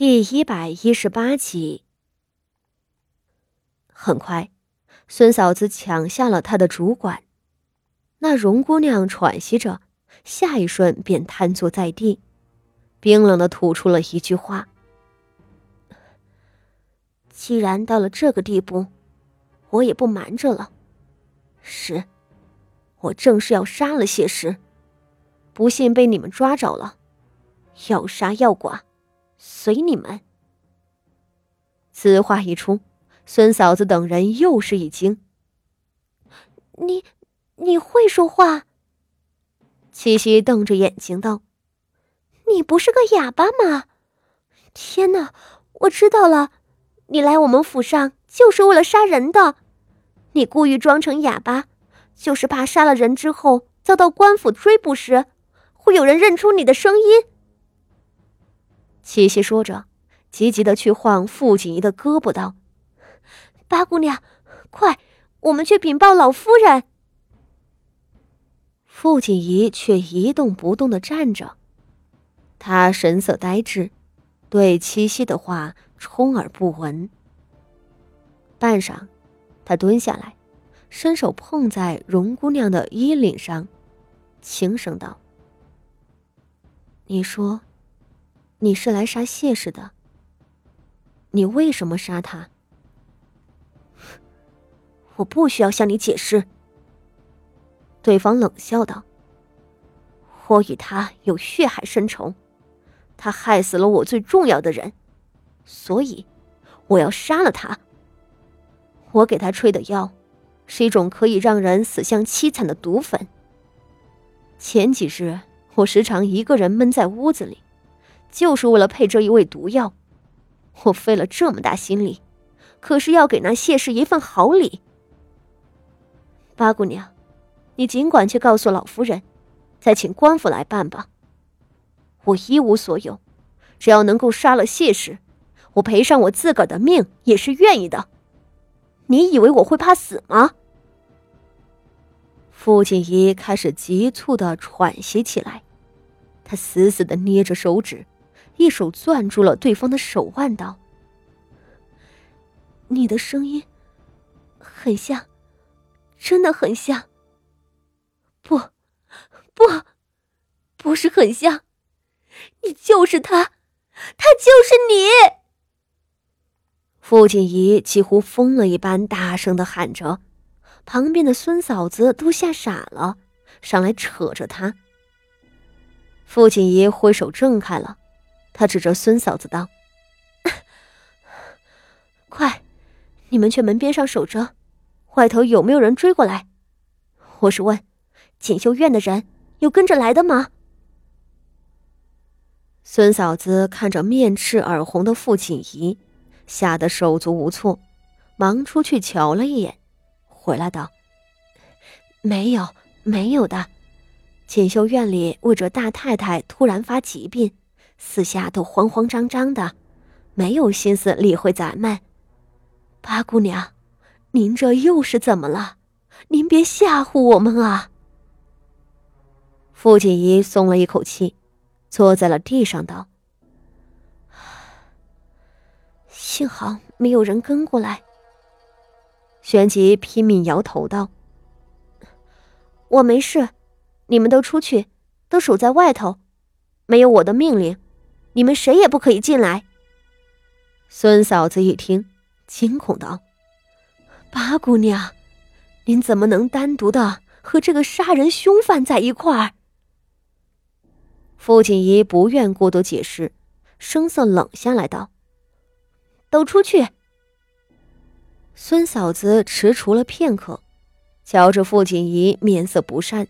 第一百一十八集。很快，孙嫂子抢下了他的主管。那荣姑娘喘息着，下一瞬便瘫坐在地，冰冷的吐出了一句话：“既然到了这个地步，我也不瞒着了。是，我正是要杀了谢氏，不幸被你们抓着了，要杀要剐。”随你们。此话一出，孙嫂子等人又是一惊。你，你会说话？七夕瞪着眼睛道：“你不是个哑巴吗？天哪！我知道了，你来我们府上就是为了杀人的。你故意装成哑巴，就是怕杀了人之后遭到官府追捕时，会有人认出你的声音。”七夕说着，急急的去晃傅锦仪的胳膊，道：“八姑娘，快，我们去禀报老夫人。”傅锦仪却一动不动的站着，她神色呆滞，对七夕的话充耳不闻。半晌，她蹲下来，伸手碰在荣姑娘的衣领上，轻声道：“你说。”你是来杀谢氏的。你为什么杀他？我不需要向你解释。对方冷笑道：“我与他有血海深仇，他害死了我最重要的人，所以我要杀了他。我给他吹的药，是一种可以让人死相凄惨的毒粉。前几日，我时常一个人闷在屋子里。”就是为了配这一味毒药，我费了这么大心力，可是要给那谢氏一份好礼。八姑娘，你尽管去告诉老夫人，再请官府来办吧。我一无所有，只要能够杀了谢氏，我赔上我自个儿的命也是愿意的。你以为我会怕死吗？傅锦仪开始急促的喘息起来，他死死的捏着手指。一手攥住了对方的手腕，道：“你的声音很像，真的很像。不，不，不是很像，你就是他，他就是你。”傅锦仪几乎疯了一般大声的喊着，旁边的孙嫂子都吓傻了，上来扯着他。傅锦仪挥手挣开了。他指着孙嫂子道：“快，你们去门边上守着，外头有没有人追过来？我是问，锦绣院的人有跟着来的吗？”孙嫂子看着面赤耳红的傅锦仪，吓得手足无措，忙出去瞧了一眼，回来道：“没有，没有的。锦绣院里为着大太太突然发疾病。”四下都慌慌张张的，没有心思理会咱们。八姑娘，您这又是怎么了？您别吓唬我们啊！傅锦仪松了一口气，坐在了地上，道：“幸好没有人跟过来。”旋即拼命摇头道：“我没事，你们都出去，都守在外头，没有我的命令。”你们谁也不可以进来。孙嫂子一听，惊恐道：“八姑娘，您怎么能单独的和这个杀人凶犯在一块儿？”傅锦仪不愿过多解释，声色冷下来道：“都出去。”孙嫂子踟蹰了片刻，瞧着傅锦仪面色不善，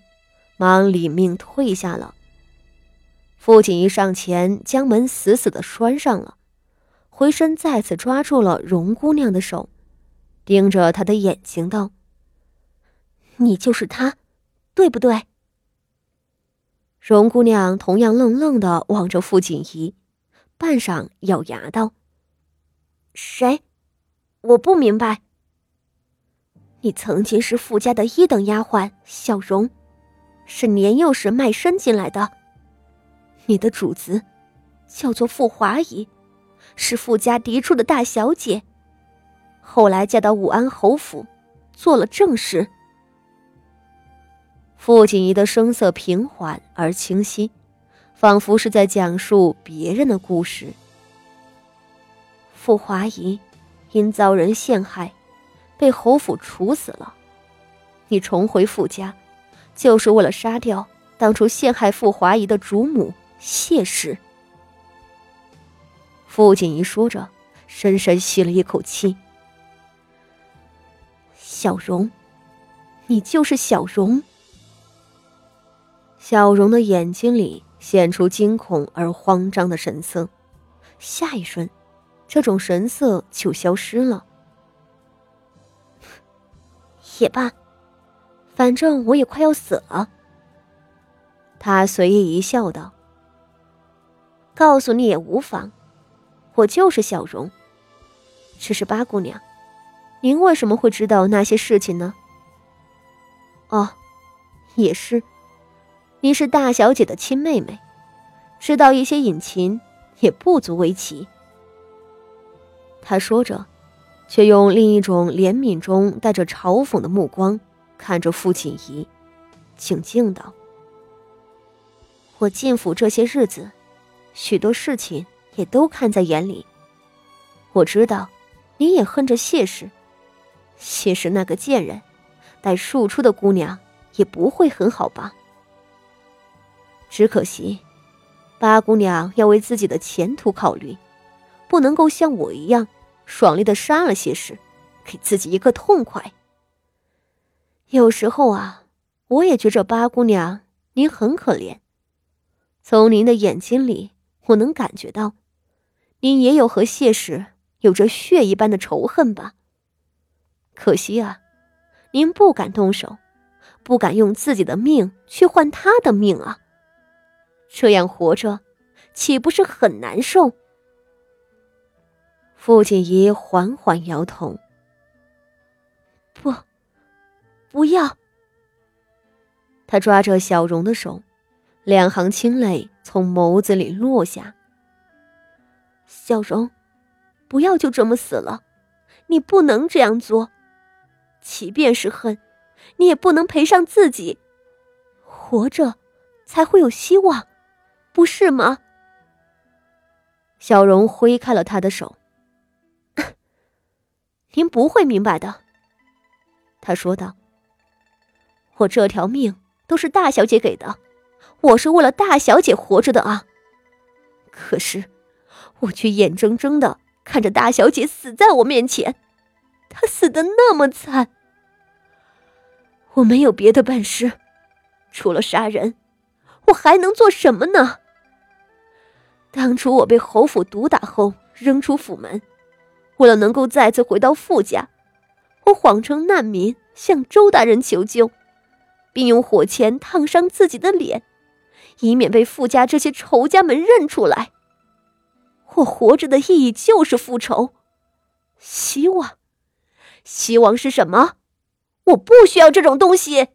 忙领命退下了。傅锦衣上前将门死死的拴上了，回身再次抓住了荣姑娘的手，盯着她的眼睛道：“你就是他，对不对？”荣姑娘同样愣愣的望着傅锦仪，半晌咬牙道：“谁？我不明白。你曾经是傅家的一等丫鬟小荣，是年幼时卖身进来的。”你的主子叫做傅华仪，是傅家嫡出的大小姐，后来嫁到武安侯府，做了正室。傅锦仪的声色平缓而清晰，仿佛是在讲述别人的故事。傅华仪因遭人陷害，被侯府处死了。你重回傅家，就是为了杀掉当初陷害傅华仪的主母谢氏。傅锦仪说着，深深吸了一口气。小荣，你就是小荣。小荣的眼睛里现出惊恐而慌张的神色，下一瞬，这种神色就消失了。也罢，反正我也快要死了。他随意一笑，道：“告诉你也无妨，我就是小荣。只是八姑娘，您为什么会知道那些事情呢？哦，也是。”你是大小姐的亲妹妹，知道一些隐情也不足为奇。他说着，却用另一种怜悯中带着嘲讽的目光看着傅锦仪，静静道：“我进府这些日子，许多事情也都看在眼里。我知道，你也恨着谢氏。谢氏那个贱人，带庶出的姑娘也不会很好吧？”只可惜，八姑娘要为自己的前途考虑，不能够像我一样爽利的杀了谢氏，给自己一个痛快。有时候啊，我也觉着八姑娘您很可怜。从您的眼睛里，我能感觉到，您也有和谢氏有着血一般的仇恨吧？可惜啊，您不敢动手，不敢用自己的命去换他的命啊！这样活着，岂不是很难受？傅锦仪缓缓摇头：“不，不要。”他抓着小荣的手，两行清泪从眸子里落下。小荣，不要就这么死了，你不能这样做。即便是恨，你也不能赔上自己。活着，才会有希望。不是吗？小荣挥开了他的手。您不会明白的，他说道。我这条命都是大小姐给的，我是为了大小姐活着的啊。可是，我却眼睁睁的看着大小姐死在我面前，她死的那么惨。我没有别的本事，除了杀人。我还能做什么呢？当初我被侯府毒打后扔出府门，为了能够再次回到傅家，我谎称难民向周大人求救，并用火钳烫伤自己的脸，以免被傅家这些仇家们认出来。我活着的意义就是复仇，希望，希望是什么？我不需要这种东西。